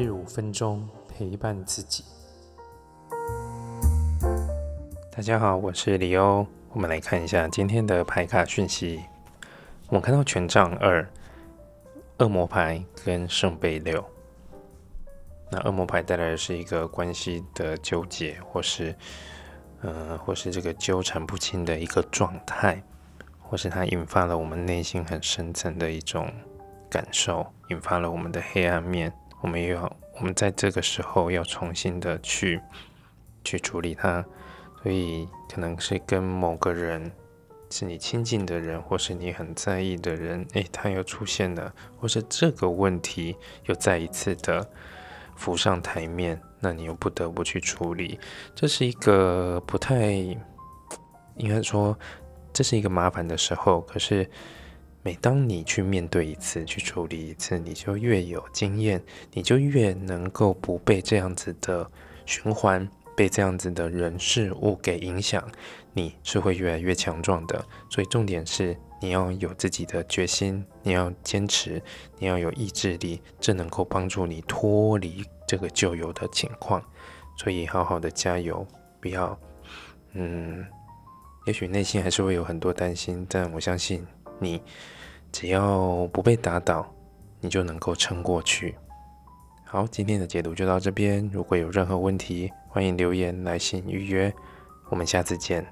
日五分钟陪伴自己。大家好，我是李欧。我们来看一下今天的牌卡讯息。我们看到权杖二、恶魔牌跟圣杯六。那恶魔牌带来的是一个关系的纠结，或是呃，或是这个纠缠不清的一个状态，或是它引发了我们内心很深层的一种感受，引发了我们的黑暗面。我们又要，我们在这个时候要重新的去去处理它，所以可能是跟某个人是你亲近的人，或是你很在意的人，诶，他又出现了，或是这个问题又再一次的浮上台面，那你又不得不去处理，这是一个不太应该说，这是一个麻烦的时候，可是。每当你去面对一次、去处理一次，你就越有经验，你就越能够不被这样子的循环、被这样子的人事物给影响，你是会越来越强壮的。所以重点是你要有自己的决心，你要坚持，你要有意志力，这能够帮助你脱离这个旧有的情况。所以好好的加油，不要，嗯，也许内心还是会有很多担心，但我相信。你只要不被打倒，你就能够撑过去。好，今天的解读就到这边。如果有任何问题，欢迎留言、来信预约。我们下次见。